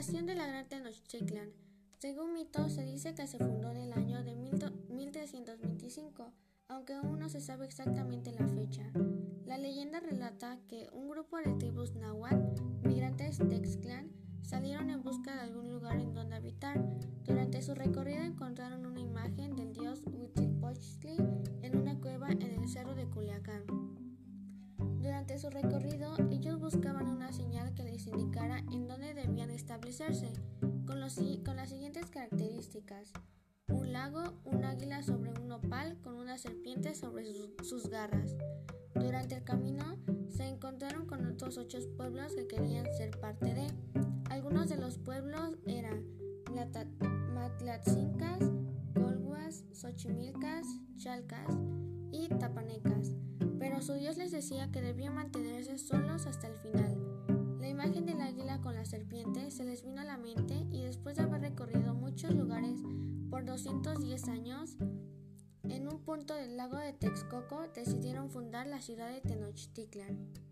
fundación de la Gran Tenochtitlan. Según mito, se dice que se fundó en el año de 1325, aunque aún no se sabe exactamente la fecha. La leyenda relata que un grupo de tribus náhuatl, migrantes de Texclan, salieron en busca de algún lugar en donde habitar. Durante su recorrido encontraron una imagen del dios Huitzilopochtli en una cueva en el cerro de Culiacán. Durante su recorrido, con, los, con las siguientes características. Un lago, un águila sobre un nopal con una serpiente sobre sus garras. Durante el camino se encontraron con otros ocho pueblos que querían ser parte de. Algunos de los pueblos eran Matlatzincas, Colguas, Xochimilcas, Chalcas y Tapanecas, pero su dios les decía que debían mantenerse solos hasta el final. Se les vino a la mente y después de haber recorrido muchos lugares por 210 años, en un punto del lago de Texcoco decidieron fundar la ciudad de Tenochtitlan.